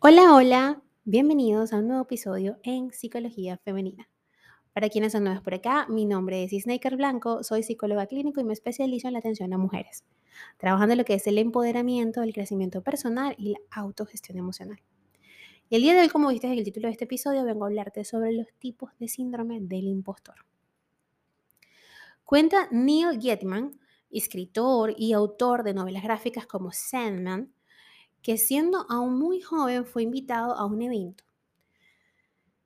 Hola, hola, bienvenidos a un nuevo episodio en Psicología Femenina. Para quienes son nuevos por acá, mi nombre es Isnaker Blanco, soy psicóloga clínico y me especializo en la atención a mujeres, trabajando en lo que es el empoderamiento, el crecimiento personal y la autogestión emocional. Y el día de hoy, como viste en el título de este episodio, vengo a hablarte sobre los tipos de síndrome del impostor. Cuenta Neil Gaiman, escritor y autor de novelas gráficas como Sandman, que siendo aún muy joven fue invitado a un evento.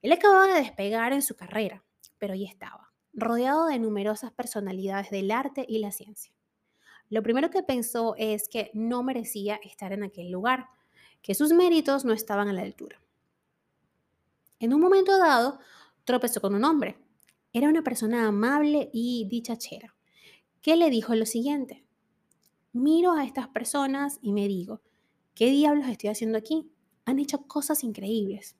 Él acababa de despegar en su carrera, pero ya estaba, rodeado de numerosas personalidades del arte y la ciencia. Lo primero que pensó es que no merecía estar en aquel lugar, que sus méritos no estaban a la altura. En un momento dado, tropezó con un hombre. Era una persona amable y dichachera, que le dijo lo siguiente. Miro a estas personas y me digo, ¿Qué diablos estoy haciendo aquí? Han hecho cosas increíbles.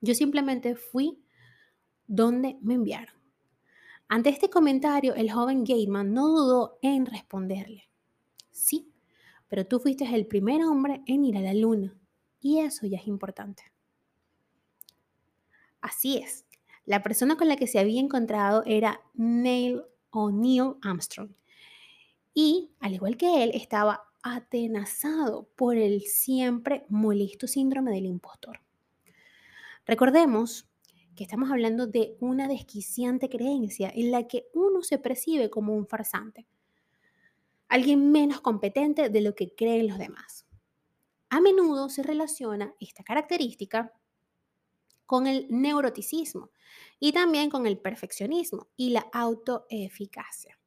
Yo simplemente fui donde me enviaron. Ante este comentario, el joven Gateman no dudó en responderle. Sí, pero tú fuiste el primer hombre en ir a la luna. Y eso ya es importante. Así es. La persona con la que se había encontrado era Neil O'Neill Armstrong. Y, al igual que él, estaba atenazado por el siempre molesto síndrome del impostor. Recordemos que estamos hablando de una desquiciante creencia en la que uno se percibe como un farsante, alguien menos competente de lo que creen los demás. A menudo se relaciona esta característica con el neuroticismo y también con el perfeccionismo y la autoeficacia.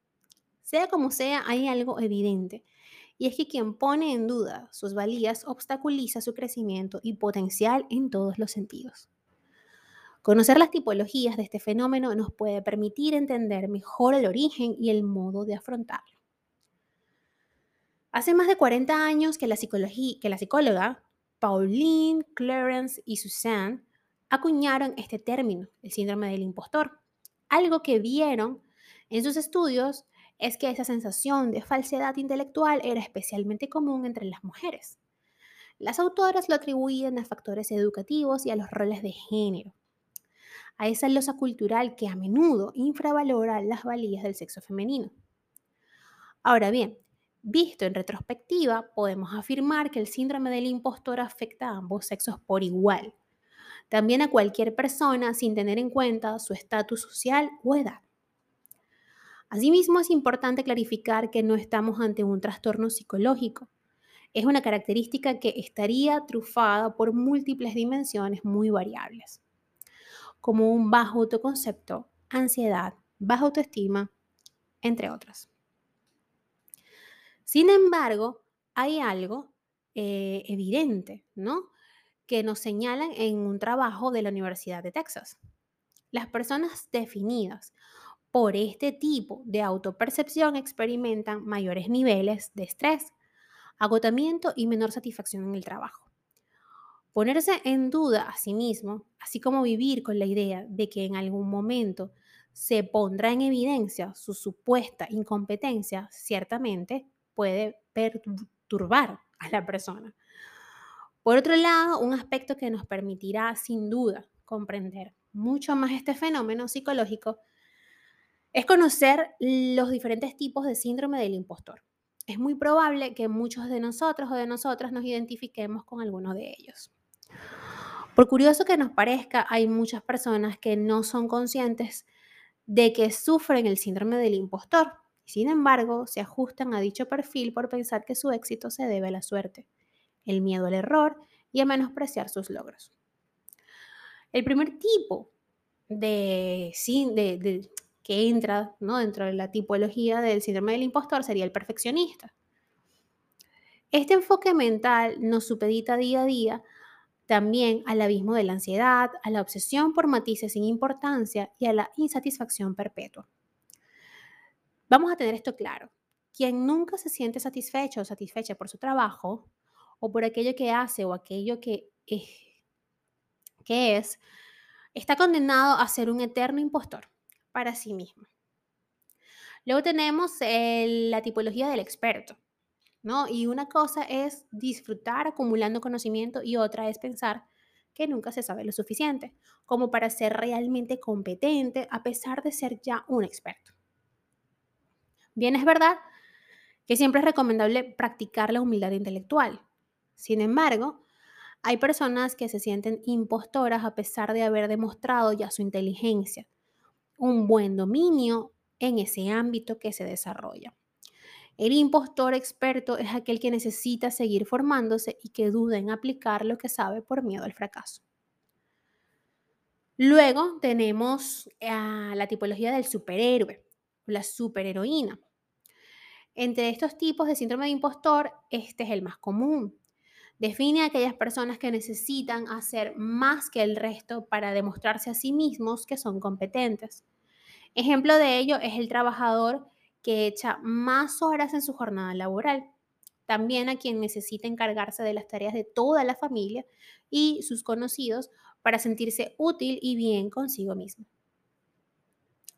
Sea como sea, hay algo evidente y es que quien pone en duda sus valías obstaculiza su crecimiento y potencial en todos los sentidos. Conocer las tipologías de este fenómeno nos puede permitir entender mejor el origen y el modo de afrontarlo. Hace más de 40 años que la, que la psicóloga Pauline, Clarence y Suzanne acuñaron este término, el síndrome del impostor, algo que vieron en sus estudios es que esa sensación de falsedad intelectual era especialmente común entre las mujeres. Las autoras lo atribuían a factores educativos y a los roles de género, a esa losa cultural que a menudo infravalora las valías del sexo femenino. Ahora bien, visto en retrospectiva, podemos afirmar que el síndrome del impostor afecta a ambos sexos por igual, también a cualquier persona sin tener en cuenta su estatus social o edad. Asimismo, es importante clarificar que no estamos ante un trastorno psicológico. Es una característica que estaría trufada por múltiples dimensiones muy variables, como un bajo autoconcepto, ansiedad, baja autoestima, entre otras. Sin embargo, hay algo eh, evidente, ¿no? Que nos señalan en un trabajo de la Universidad de Texas. Las personas definidas por este tipo de autopercepción experimentan mayores niveles de estrés, agotamiento y menor satisfacción en el trabajo. Ponerse en duda a sí mismo, así como vivir con la idea de que en algún momento se pondrá en evidencia su supuesta incompetencia, ciertamente puede perturbar a la persona. Por otro lado, un aspecto que nos permitirá sin duda comprender mucho más este fenómeno psicológico es conocer los diferentes tipos de síndrome del impostor. Es muy probable que muchos de nosotros o de nosotras nos identifiquemos con alguno de ellos. Por curioso que nos parezca, hay muchas personas que no son conscientes de que sufren el síndrome del impostor. Sin embargo, se ajustan a dicho perfil por pensar que su éxito se debe a la suerte, el miedo al error y a menospreciar sus logros. El primer tipo de, de, que entra ¿no? dentro de la tipología del síndrome del impostor sería el perfeccionista. Este enfoque mental nos supedita día a día también al abismo de la ansiedad, a la obsesión por matices sin importancia y a la insatisfacción perpetua. Vamos a tener esto claro. Quien nunca se siente satisfecho o satisfecha por su trabajo o por aquello que hace o aquello que es, que es está condenado a ser un eterno impostor para sí mismo. Luego tenemos la tipología del experto. ¿no? Y una cosa es disfrutar acumulando conocimiento y otra es pensar que nunca se sabe lo suficiente como para ser realmente competente a pesar de ser ya un experto. Bien, es verdad que siempre es recomendable practicar la humildad intelectual. Sin embargo, hay personas que se sienten impostoras a pesar de haber demostrado ya su inteligencia, un buen dominio en ese ámbito que se desarrolla. El impostor experto es aquel que necesita seguir formándose y que duda en aplicar lo que sabe por miedo al fracaso. Luego tenemos la tipología del superhéroe, la superheroína. Entre estos tipos de síndrome de impostor, este es el más común. Define a aquellas personas que necesitan hacer más que el resto para demostrarse a sí mismos que son competentes. Ejemplo de ello es el trabajador que echa más horas en su jornada laboral. También a quien necesita encargarse de las tareas de toda la familia y sus conocidos para sentirse útil y bien consigo mismo.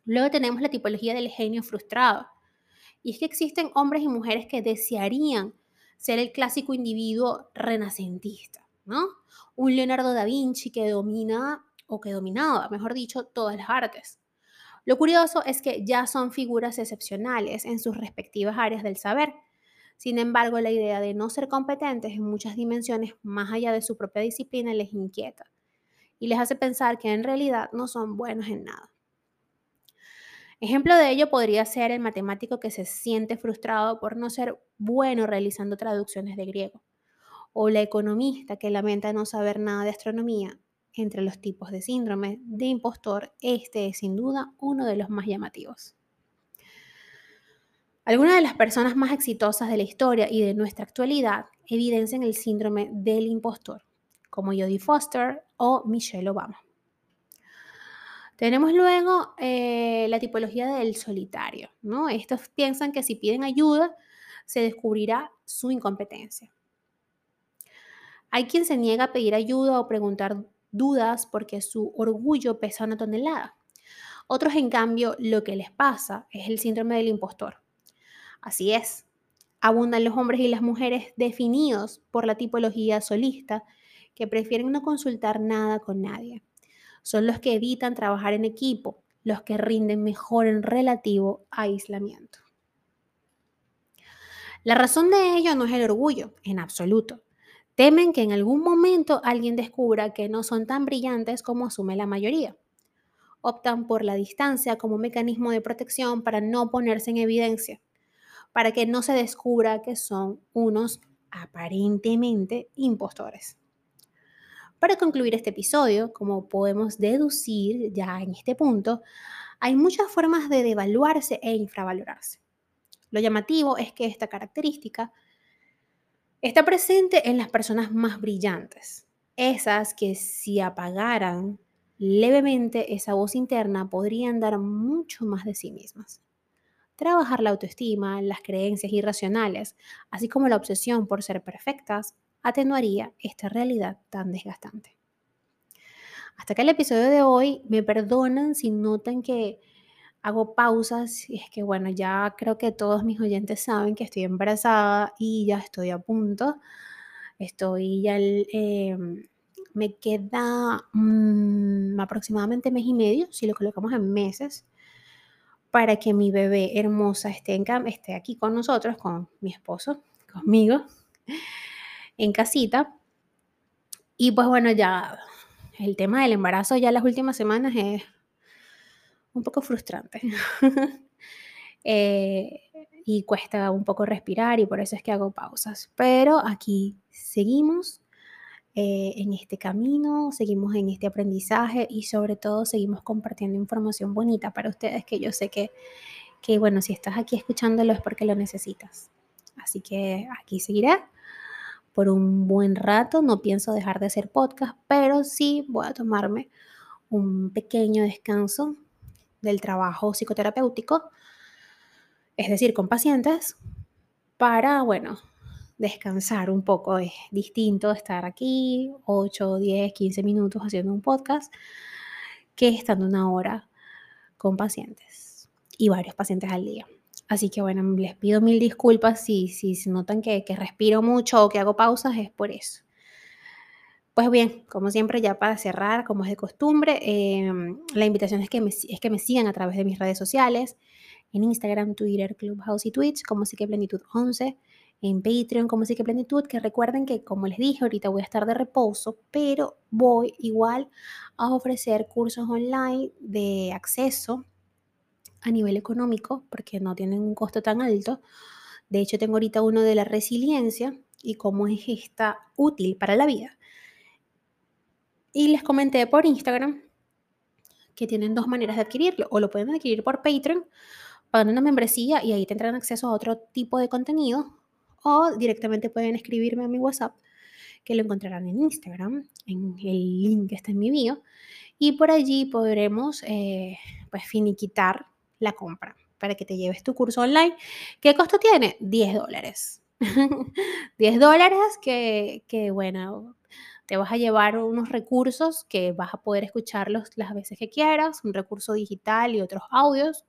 Luego tenemos la tipología del genio frustrado. Y es que existen hombres y mujeres que desearían ser el clásico individuo renacentista, ¿no? Un Leonardo da Vinci que domina o que dominaba, mejor dicho, todas las artes. Lo curioso es que ya son figuras excepcionales en sus respectivas áreas del saber. Sin embargo, la idea de no ser competentes en muchas dimensiones más allá de su propia disciplina les inquieta y les hace pensar que en realidad no son buenos en nada. Ejemplo de ello podría ser el matemático que se siente frustrado por no ser bueno realizando traducciones de griego, o la economista que lamenta no saber nada de astronomía entre los tipos de síndrome de impostor, este es sin duda uno de los más llamativos. Algunas de las personas más exitosas de la historia y de nuestra actualidad evidencian el síndrome del impostor, como Jodie Foster o Michelle Obama. Tenemos luego eh, la tipología del solitario, ¿no? Estos piensan que si piden ayuda se descubrirá su incompetencia. Hay quien se niega a pedir ayuda o preguntar dudas porque su orgullo pesa una tonelada. Otros, en cambio, lo que les pasa es el síndrome del impostor. Así es, abundan los hombres y las mujeres definidos por la tipología solista que prefieren no consultar nada con nadie. Son los que evitan trabajar en equipo, los que rinden mejor en relativo aislamiento. La razón de ello no es el orgullo, en absoluto, Temen que en algún momento alguien descubra que no son tan brillantes como asume la mayoría. Optan por la distancia como mecanismo de protección para no ponerse en evidencia, para que no se descubra que son unos aparentemente impostores. Para concluir este episodio, como podemos deducir ya en este punto, hay muchas formas de devaluarse e infravalorarse. Lo llamativo es que esta característica Está presente en las personas más brillantes, esas que si apagaran levemente esa voz interna podrían dar mucho más de sí mismas. Trabajar la autoestima, las creencias irracionales, así como la obsesión por ser perfectas, atenuaría esta realidad tan desgastante. Hasta acá el episodio de hoy. Me perdonan si notan que hago pausas y es que bueno, ya creo que todos mis oyentes saben que estoy embarazada y ya estoy a punto. Estoy ya, em, me queda mm, aproximadamente mes y medio, si lo colocamos en meses, para que mi bebé hermosa esté, en, esté aquí con nosotros, con mi esposo, conmigo, en casita. Y pues bueno, ya el tema del embarazo ya las últimas semanas es un poco frustrante. Eh, y cuesta un poco respirar y por eso es que hago pausas. Pero aquí seguimos eh, en este camino, seguimos en este aprendizaje y sobre todo seguimos compartiendo información bonita para ustedes que yo sé que, que bueno, si estás aquí escuchándolo es porque lo necesitas. Así que aquí seguiré por un buen rato. No pienso dejar de hacer podcast, pero sí voy a tomarme un pequeño descanso del trabajo psicoterapéutico, es decir, con pacientes, para, bueno, descansar un poco. Es distinto estar aquí 8, 10, 15 minutos haciendo un podcast que estando una hora con pacientes y varios pacientes al día. Así que bueno, les pido mil disculpas si, si se notan que, que respiro mucho o que hago pausas, es por eso. Pues bien, como siempre, ya para cerrar, como es de costumbre, em, la invitación es que, me, es que me sigan a través de mis redes sociales, en Instagram, Twitter, Clubhouse y Twitch, como que Plenitud 11, en Patreon, como que Plenitud, que recuerden que, como les dije, ahorita voy a estar de reposo, pero voy igual a ofrecer cursos online de acceso a nivel económico, porque no tienen un costo tan alto. De hecho, tengo ahorita uno de la resiliencia y cómo es esta útil para la vida. Y les comenté por Instagram que tienen dos maneras de adquirirlo. O lo pueden adquirir por Patreon, pagando una membresía y ahí tendrán acceso a otro tipo de contenido. O directamente pueden escribirme a mi WhatsApp, que lo encontrarán en Instagram, en el link que está en mi bio. Y por allí podremos eh, pues finiquitar la compra para que te lleves tu curso online. ¿Qué costo tiene? 10 dólares. 10 dólares que, que, bueno, te vas a llevar unos recursos que vas a poder escucharlos las veces que quieras, un recurso digital y otros audios.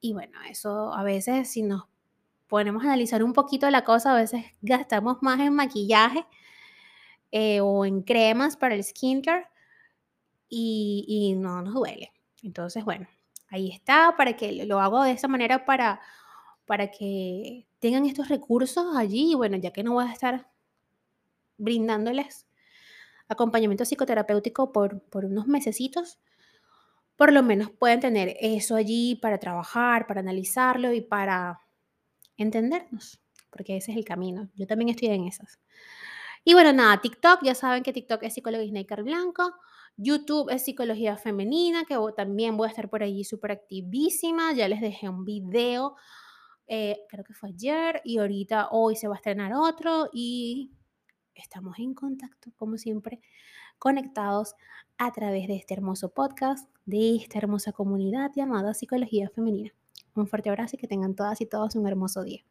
Y bueno, eso a veces si nos ponemos a analizar un poquito la cosa, a veces gastamos más en maquillaje eh, o en cremas para el skincare y, y no nos duele. Entonces, bueno, ahí está, para que lo hago de esa manera para, para que tengan estos recursos allí y bueno, ya que no voy a estar brindándoles acompañamiento psicoterapéutico por, por unos mesecitos, por lo menos pueden tener eso allí para trabajar, para analizarlo y para entendernos, porque ese es el camino. Yo también estoy en esas. Y bueno, nada, TikTok, ya saben que TikTok es Psicología Snaker Blanco. YouTube es Psicología Femenina, que también voy a estar por allí súper activísima. Ya les dejé un video, eh, creo que fue ayer, y ahorita hoy se va a estrenar otro. Y estamos en contacto, como siempre, conectados a través de este hermoso podcast, de esta hermosa comunidad llamada Psicología Femenina. Un fuerte abrazo y que tengan todas y todos un hermoso día.